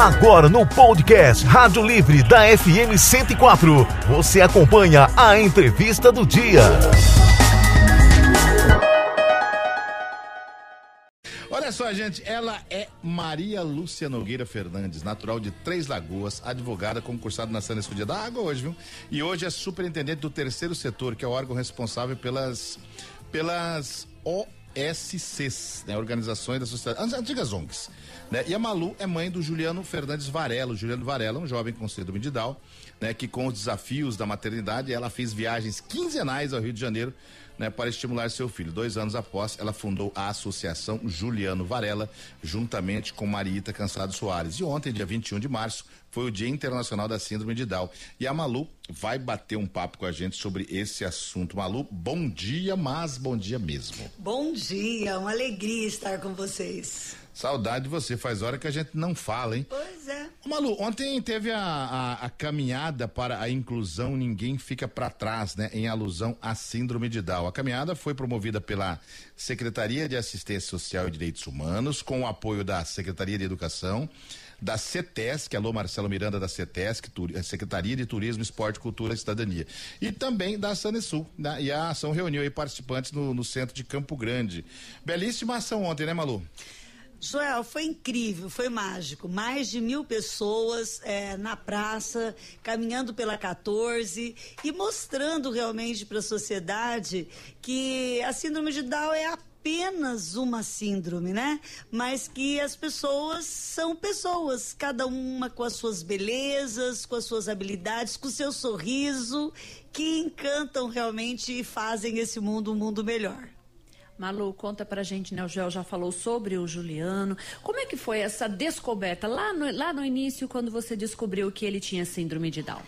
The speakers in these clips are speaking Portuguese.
Agora no podcast Rádio Livre da FM 104, você acompanha a entrevista do dia. Olha só, gente, ela é Maria Lúcia Nogueira Fernandes, natural de Três Lagoas, advogada concursada na Santa Escudia da Água hoje, viu? E hoje é superintendente do terceiro setor, que é o órgão responsável pelas pelas OSCs, né, organizações da sociedade, antigas ONGs. Né? E a Malu é mãe do Juliano Fernandes Varela. O Juliano Varela é um jovem com síndrome de Down, né? Que com os desafios da maternidade, ela fez viagens quinzenais ao Rio de Janeiro né, para estimular seu filho. Dois anos após, ela fundou a Associação Juliano Varela, juntamente com Mariita Cansado Soares. E ontem, dia 21 de março, foi o Dia Internacional da Síndrome de Down. E a Malu vai bater um papo com a gente sobre esse assunto. Malu, bom dia, mas bom dia mesmo. Bom dia, uma alegria estar com vocês. Saudade de você, faz hora que a gente não fala, hein? Pois é. Malu, ontem teve a, a, a caminhada para a inclusão Ninguém Fica para Trás, né? Em alusão à síndrome de Down. A caminhada foi promovida pela Secretaria de Assistência Social e Direitos Humanos, com o apoio da Secretaria de Educação, da CETESC, alô Marcelo Miranda da CETESC, Secretaria de Turismo, Esporte, Cultura e Cidadania. E também da Sanesul. Né? E a ação reuniu participantes no, no centro de Campo Grande. Belíssima ação ontem, né, Malu? Joel, foi incrível, foi mágico. Mais de mil pessoas é, na praça, caminhando pela 14 e mostrando realmente para a sociedade que a síndrome de Down é apenas uma síndrome, né? Mas que as pessoas são pessoas, cada uma com as suas belezas, com as suas habilidades, com o seu sorriso, que encantam realmente e fazem esse mundo um mundo melhor. Malu, conta pra gente, né? O Joel já falou sobre o Juliano. Como é que foi essa descoberta lá no, lá no início, quando você descobriu que ele tinha síndrome de Down?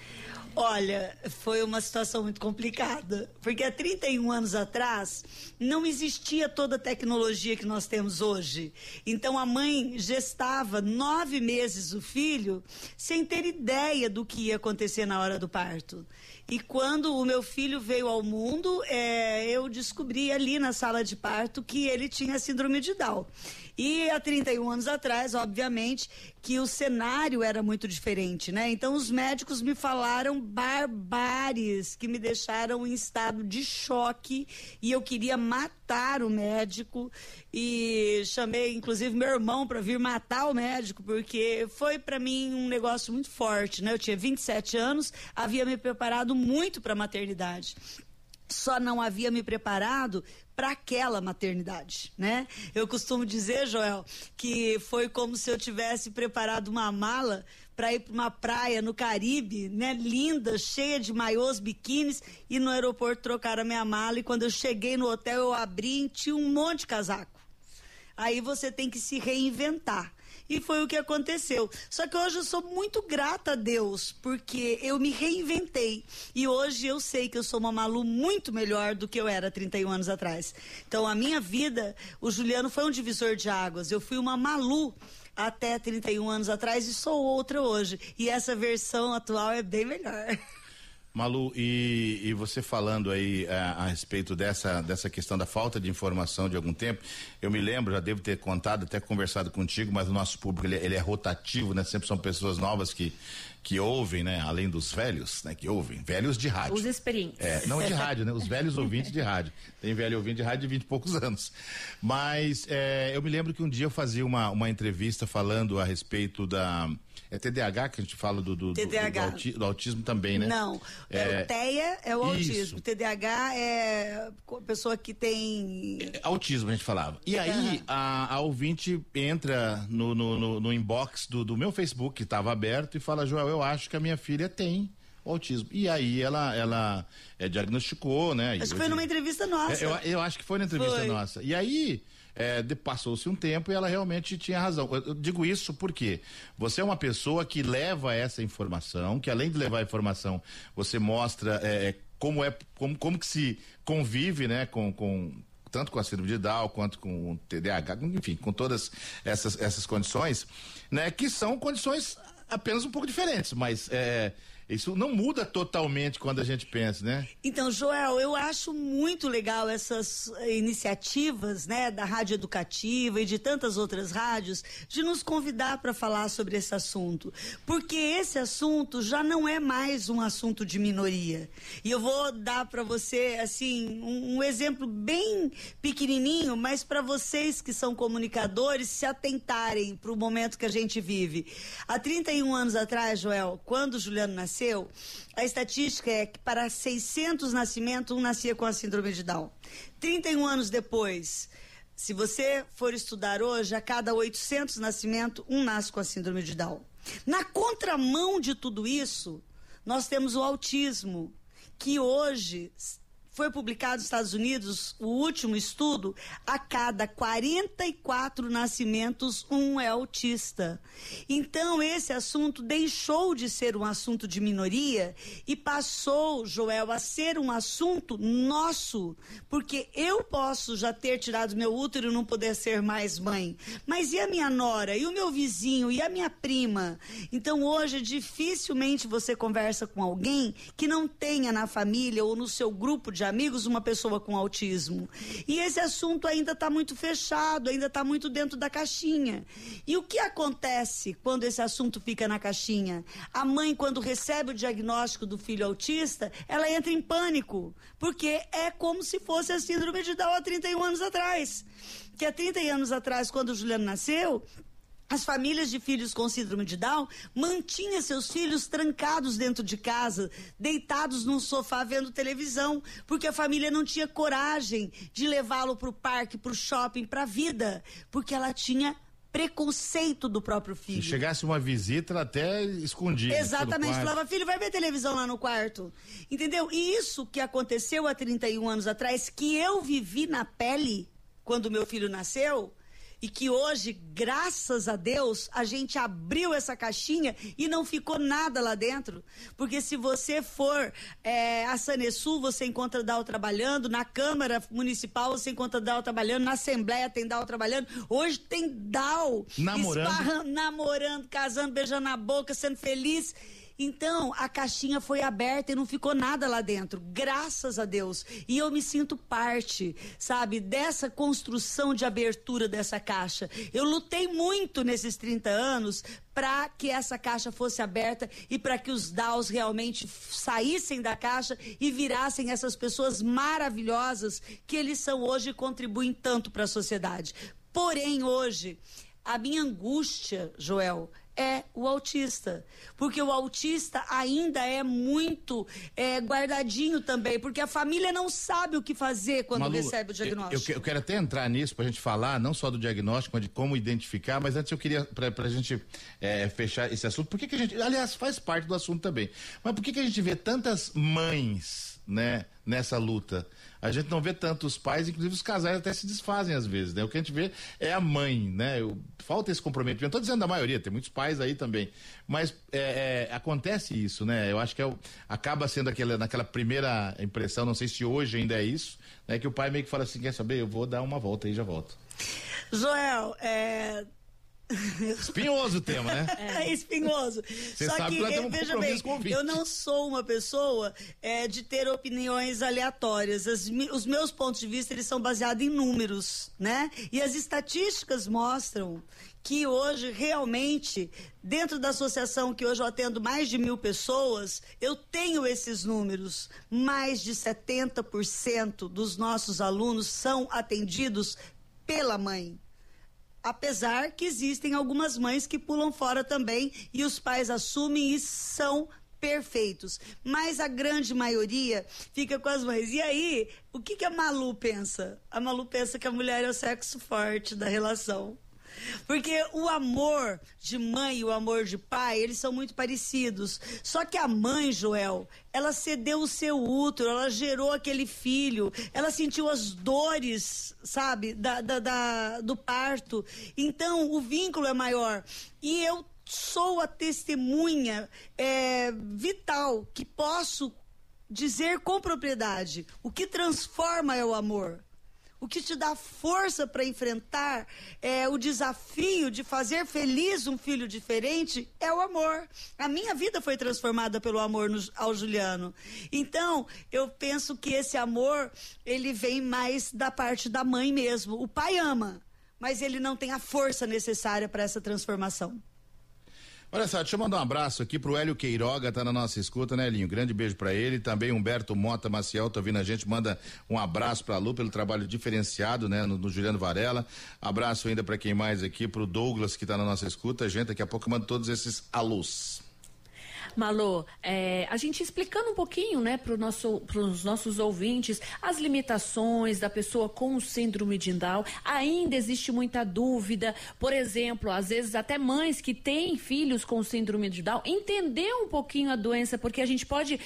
Olha, foi uma situação muito complicada, porque há 31 anos atrás não existia toda a tecnologia que nós temos hoje. Então a mãe gestava nove meses o filho sem ter ideia do que ia acontecer na hora do parto. E quando o meu filho veio ao mundo, é, eu descobri ali na sala de parto que ele tinha síndrome de Down. E há 31 anos atrás, obviamente, que o cenário era muito diferente, né? Então os médicos me falaram barbáries que me deixaram em estado de choque e eu queria matar o médico e chamei inclusive meu irmão para vir matar o médico porque foi para mim um negócio muito forte, né? Eu tinha 27 anos, havia me preparado muito para a maternidade só não havia me preparado para aquela maternidade, né? Eu costumo dizer, Joel, que foi como se eu tivesse preparado uma mala para ir para uma praia no Caribe, né? Linda, cheia de maiôs, biquínis, e no aeroporto trocaram a minha mala e quando eu cheguei no hotel eu abri e tinha um monte de casaco. Aí você tem que se reinventar. E foi o que aconteceu. Só que hoje eu sou muito grata a Deus, porque eu me reinventei. E hoje eu sei que eu sou uma Malu muito melhor do que eu era 31 anos atrás. Então, a minha vida, o Juliano foi um divisor de águas. Eu fui uma Malu até 31 anos atrás e sou outra hoje. E essa versão atual é bem melhor. Malu, e, e, você falando aí a, a, respeito dessa, dessa questão da falta de informação de algum tempo, eu me lembro, já devo ter contado, até conversado contigo, mas o nosso público ele, ele é rotativo, né? Sempre são pessoas novas que, que ouvem, né? Além dos velhos, né? Que ouvem, velhos de rádio. Os experientes. É, não de rádio, né? Os velhos ouvintes de rádio. Tem velho ouvinte de rádio de vinte e poucos anos. Mas é, eu me lembro que um dia eu fazia uma, uma entrevista falando a respeito da é TDAH que a gente fala do, do, do, do, do autismo também, né? Não. É, o TEA é o isso. autismo. TDAH é pessoa que tem. É, autismo, a gente falava. E aí, a, a ouvinte entra no, no, no, no inbox do, do meu Facebook, que estava aberto, e fala: Joel, eu acho que a minha filha tem autismo. E aí ela, ela é, diagnosticou, né? Acho que foi numa entrevista nossa. É, eu, eu, acho que foi na entrevista foi. nossa. E aí é, passou-se um tempo e ela realmente tinha razão. Eu, digo isso porque você é uma pessoa que leva essa informação, que além de levar a informação, você mostra é, é, como é, como, como que se convive, né, com, com tanto com a síndrome de Down quanto com o TDAH, enfim, com todas essas, essas condições, né, que são condições apenas um pouco diferentes, mas é, Isso não muda totalmente quando a gente pensa, né? Então, Joel, eu acho muito legal essas iniciativas, né, da Rádio Educativa e de tantas outras rádios, de nos convidar para falar sobre esse assunto. Porque esse assunto já não é mais um assunto de minoria. E eu vou dar para você, assim, um, um exemplo bem pequenininho, mas para vocês que são comunicadores se atentarem para o momento que a gente vive. Há 31 anos atrás, Joel, quando Juliano nasceu, a estatística é que para 600 nascimentos, um nascia com a síndrome de Down. 31 anos depois, se você for estudar hoje, a cada 800 nascimentos, um nasce com a síndrome de Down. Na contramão de tudo isso, nós temos o autismo, que hoje foi publicado nos Estados Unidos o último estudo, a cada 44 nascimentos, um é autista. Então, esse assunto deixou de ser um assunto de minoria e passou, Joel, a ser um assunto nosso. Porque eu posso já ter tirado meu útero e não poder ser mais mãe. Mas e a minha nora? E o meu vizinho? E a minha prima? Então, hoje, dificilmente você conversa com alguém que não tenha na família ou no seu grupo de de amigos uma pessoa com autismo. E esse assunto ainda está muito fechado, ainda está muito dentro da caixinha. E o que acontece quando esse assunto fica na caixinha? A mãe, quando recebe o diagnóstico do filho autista, ela entra em pânico, porque é como se fosse a síndrome de Down há 31 anos atrás. Que há 30 anos atrás, quando o Juliano nasceu, as famílias de filhos com síndrome de Down mantinham seus filhos trancados dentro de casa, deitados num sofá vendo televisão, porque a família não tinha coragem de levá-lo para o parque, para o shopping, para a vida, porque ela tinha preconceito do próprio filho. Se chegasse uma visita, ela até escondia. Exatamente, falava, filho, vai ver televisão lá no quarto. Entendeu? E isso que aconteceu há 31 anos atrás, que eu vivi na pele quando meu filho nasceu, e que hoje, graças a Deus, a gente abriu essa caixinha e não ficou nada lá dentro. Porque se você for é, a Sanesul, você encontra Dal trabalhando, na Câmara Municipal você encontra Dal trabalhando, na Assembleia tem Dal trabalhando. Hoje tem Dal namorando, namorando casando, beijando na boca, sendo feliz. Então, a caixinha foi aberta e não ficou nada lá dentro, graças a Deus. E eu me sinto parte, sabe, dessa construção de abertura dessa caixa. Eu lutei muito nesses 30 anos para que essa caixa fosse aberta e para que os DAOs realmente saíssem da caixa e virassem essas pessoas maravilhosas que eles são hoje e contribuem tanto para a sociedade. Porém, hoje, a minha angústia, Joel, é o autista. Porque o autista ainda é muito é, guardadinho também, porque a família não sabe o que fazer quando Malu, recebe o diagnóstico. Eu, eu, quero até entrar nisso para a gente falar, não só do diagnóstico, mas de como identificar, mas antes eu queria, para a gente é, fechar esse assunto, por que, que a gente, aliás, faz parte do assunto também, mas por que, que a gente vê tantas mães, né, nessa luta? A gente não vê tantos pais, inclusive os casais até se desfazem às vezes, né? O que a gente vê é a mãe, né? Eu, falta esse comprometimento. Estou dizendo da maioria, tem muitos pais aí também, mas é, é, acontece isso, né? Eu acho que é, acaba sendo aquela, naquela primeira impressão, não sei se hoje ainda é isso, né? Que o pai meio que fala assim, quer saber? Eu vou dar uma volta aí já volto. Joel, é, Espinhoso o tema, né? É, espinhoso. Você Só sabe que, que um veja bem, eu não sou uma pessoa é, de ter opiniões aleatórias. As, os meus pontos de vista, eles são baseados em números, né? E as estatísticas mostram que hoje realmente, dentro da associação que hoje eu atendo mais de mil pessoas, eu tenho esses números. Mais de 70% dos nossos alunos são atendidos pela mãe. Apesar que existem algumas mães que pulam fora também e os pais assumem e são perfeitos. Mas a grande maioria fica com as mães. E aí, o que, que a Malu pensa? A Malu pensa que a mulher é o sexo forte da relação. Porque o amor de mãe e o amor de pai, eles são muito parecidos. Só que a mãe, Joel, ela cedeu o seu útero, ela gerou aquele filho, ela sentiu as dores, sabe, da, da, da do parto. Então, o vínculo é maior. E eu sou a testemunha é, vital que posso dizer com propriedade: o que transforma é o amor. O que te dá força para enfrentar é, o desafio de fazer feliz um filho diferente é o amor. A minha vida foi transformada pelo amor no, ao Juliano. Então, eu penso que esse amor, ele vem mais da parte da mãe mesmo. O pai ama, mas ele não tem a força necessária para essa transformação. Olha só, deixa eu mandar um abraço aqui pro Hélio Queiroga, tá na nossa escuta, né, Elinho? Grande beijo para ele. Também Humberto Mota Maciel, tá ouvindo a gente, manda um abraço pra Lu pelo trabalho diferenciado, né, no, no Juliano Varela. Abraço ainda para quem mais aqui, pro Douglas que tá na nossa escuta. Gente, daqui a pouco eu mando todos esses alôs. Malô, é, a gente explicando um pouquinho, né, para nosso, os nossos ouvintes, as limitações da pessoa com síndrome de Down. Ainda existe muita dúvida. Por exemplo, às vezes até mães que têm filhos com síndrome de Down, entender um pouquinho a doença, porque a gente pode,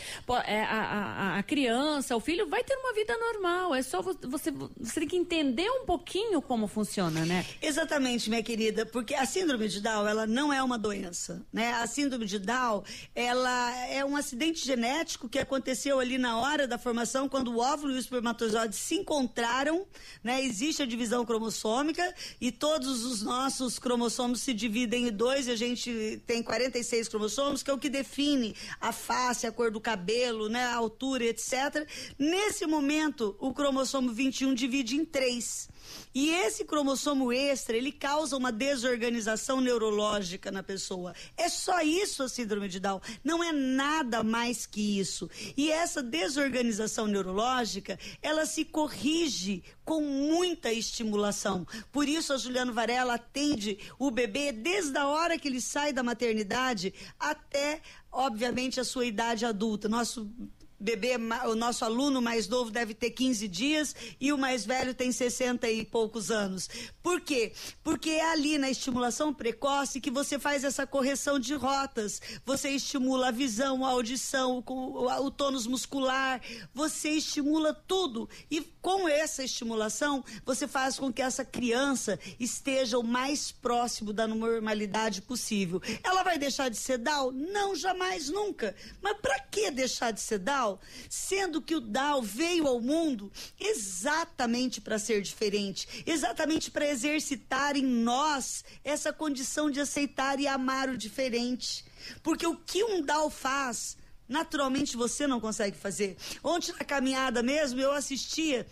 é, a, a, a, criança, o filho vai ter uma vida normal. É só você, você tem que entender um pouquinho como funciona, né? Exatamente, minha querida, porque a síndrome de Down, ela não é uma doença, né? A síndrome de Down ela é um acidente genético que aconteceu ali na hora da formação, quando o óvulo e o espermatozoide se encontraram, né? Existe a divisão cromossômica e todos os nossos cromossomos se dividem em dois e a gente tem 46 cromossomos, que é o que define a face, a cor do cabelo, né? A altura, etc. Nesse momento, o cromossomo 21 divide em três. E esse cromossomo extra, ele causa uma desorganização neurológica na pessoa. É só isso a síndrome de Down. Não é nada mais que isso. E essa desorganização neurológica, ela se corrige com muita estimulação. Por isso a Juliano Varela atende o bebê desde a hora que ele sai da maternidade até obviamente a sua idade adulta. Nosso bebê, o nosso aluno mais novo deve ter 15 dias e o mais velho tem 60 e poucos anos. Por quê? Porque é ali na estimulação precoce que você faz essa correção de rotas. Você estimula a visão, a audição, o, o tônus muscular, você estimula tudo. E com essa estimulação, você faz com que essa criança esteja o mais próximo da normalidade possível. Ela vai deixar de ser Down? Não, jamais, nunca. Mas para que deixar de ser Down? Sendo que o Dal veio ao mundo exatamente para ser diferente, exatamente para exercitar em nós essa condição de aceitar e amar o diferente. Porque o que um Dal faz, naturalmente você não consegue fazer. Ontem na caminhada mesmo eu assistia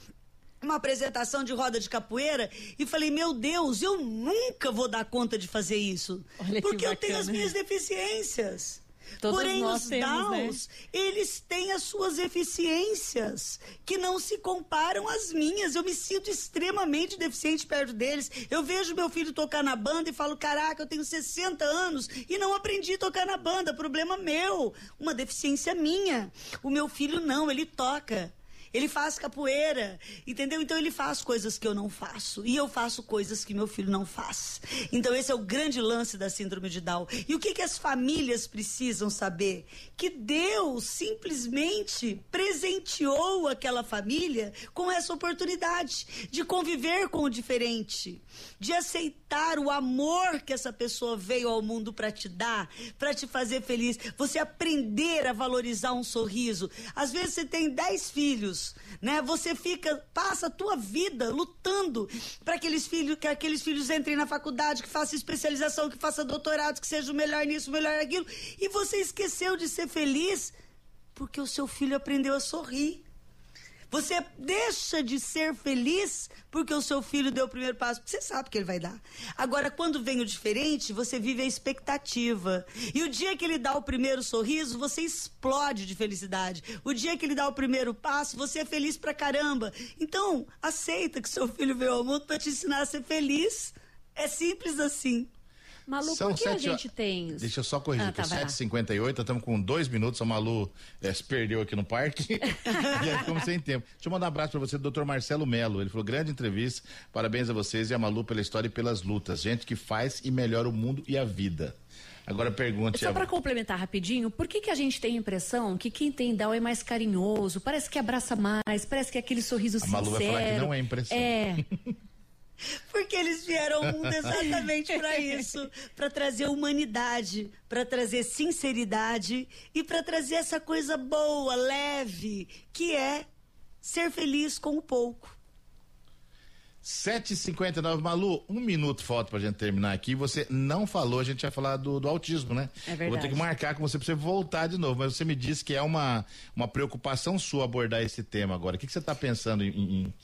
uma apresentação de roda de capoeira e falei, meu Deus, eu nunca vou dar conta de fazer isso. Olha porque eu tenho as minhas deficiências. Todos Porém, os temos, né? DAOs, né? eles têm as suas eficiências, que não se comparam às minhas. Eu me sinto extremamente deficiente perto deles. Eu vejo meu filho tocar na banda e falo, caraca, eu tenho 60 anos e não aprendi a tocar na banda. Problema meu, uma deficiência minha. O meu filho não, ele toca. Ele faz capoeira, entendeu? Então ele faz coisas que eu não faço. E eu faço coisas que meu filho não faz. Então esse é o grande lance da síndrome de Down. E o que, que as famílias precisam saber? Que Deus simplesmente presenteou aquela família com essa oportunidade de conviver com o diferente, de aceitar o amor que essa pessoa veio ao mundo para te dar, para te fazer feliz. Você aprender a valorizar um sorriso. Às vezes você tem dez filhos né? Você fica, passa a tua vida lutando para aqueles filhos, que aqueles filhos entrem na faculdade, que façam especialização, que façam doutorado, que seja o melhor nisso, o melhor naquilo, e você esqueceu de ser feliz porque o seu filho aprendeu a sorrir. Você deixa de ser feliz porque o seu filho deu o primeiro passo, você sabe que ele vai dar. Agora, quando vem o diferente, você vive a expectativa. E o dia que ele dá o primeiro sorriso, você explode de felicidade. O dia que ele dá o primeiro passo, você é feliz pra caramba. Então, aceita que seu filho veio ao mundo para te ensinar a ser feliz. É simples assim. Malu, São por que sete, a gente tem. Deixa eu só corrigir, ah, tá, que é 7h58, estamos com dois minutos, a Malu é, se perdeu aqui no parque. e aí ficamos sem tempo. Deixa eu mandar um abraço para você, doutor Marcelo Melo. Ele falou: grande entrevista, parabéns a vocês e a Malu pela história e pelas lutas. Gente que faz e melhora o mundo e a vida. Agora pergunte. Só para complementar rapidinho, por que, que a gente tem a impressão que quem tem Down é mais carinhoso, parece que abraça mais, parece que é aquele sorriso a sincero. A Malu vai falar que não é impressão. É. Porque eles vieram ao mundo exatamente para isso, para trazer humanidade, para trazer sinceridade e para trazer essa coisa boa, leve, que é ser feliz com o pouco. 7h59, Malu, um minuto falta pra gente terminar aqui. Você não falou, a gente ia falar do, do autismo, né? É verdade. Vou ter que marcar com você pra você voltar de novo. Mas você me disse que é uma, uma preocupação sua abordar esse tema agora. O que, que você tá pensando em, em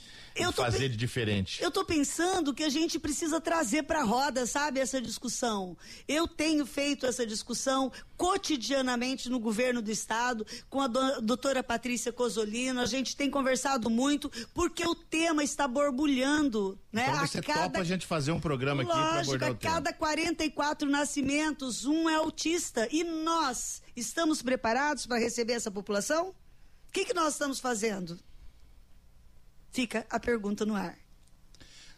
fazer de diferente? Eu tô pensando que a gente precisa trazer pra roda, sabe, essa discussão. Eu tenho feito essa discussão cotidianamente no governo do estado, com a do, doutora Patrícia Cosolino. A gente tem conversado muito, porque o tema está borbulhando né? Então você a cada... topa a gente fazer um programa aqui para abordar o tema. a cada 44 nascimentos, um é autista. E nós estamos preparados para receber essa população? O que, que nós estamos fazendo? Fica a pergunta no ar.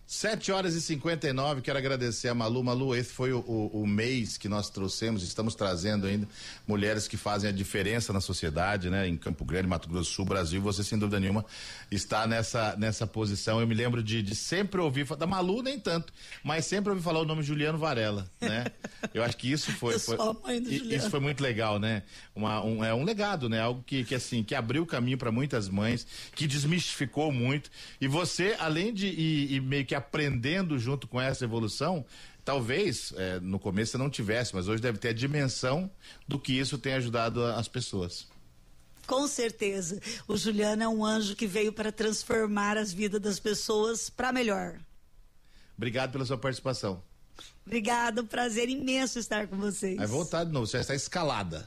7 horas e 59, quero agradecer a Malu. Malu, esse foi o, o, o, mês que nós trouxemos, estamos trazendo ainda mulheres que fazem a diferença na sociedade, né? Em Campo Grande, Mato Grosso do Sul, Brasil, e você, sem dúvida nenhuma, está nessa, nessa posição. Eu me lembro de, de sempre ouvir, da Malu nem tanto, mas sempre ouvir falar o nome Juliano Varela, né? Eu acho que isso foi, foi isso foi muito legal, né? Uma, um, é um legado, né? Algo que, que assim, que abriu o caminho para muitas mães, que desmistificou muito. E você, além de ir, ir meio que aprendendo junto com essa evolução, talvez é, no começo você não tivesse, mas hoje deve ter a dimensão do que isso tem ajudado as pessoas. Com certeza. O Juliano é um anjo que veio para transformar as vidas das pessoas para melhor. Obrigado pela sua participação. Obrigado, prazer imenso estar com vocês. Vai voltar de novo, você está escalada.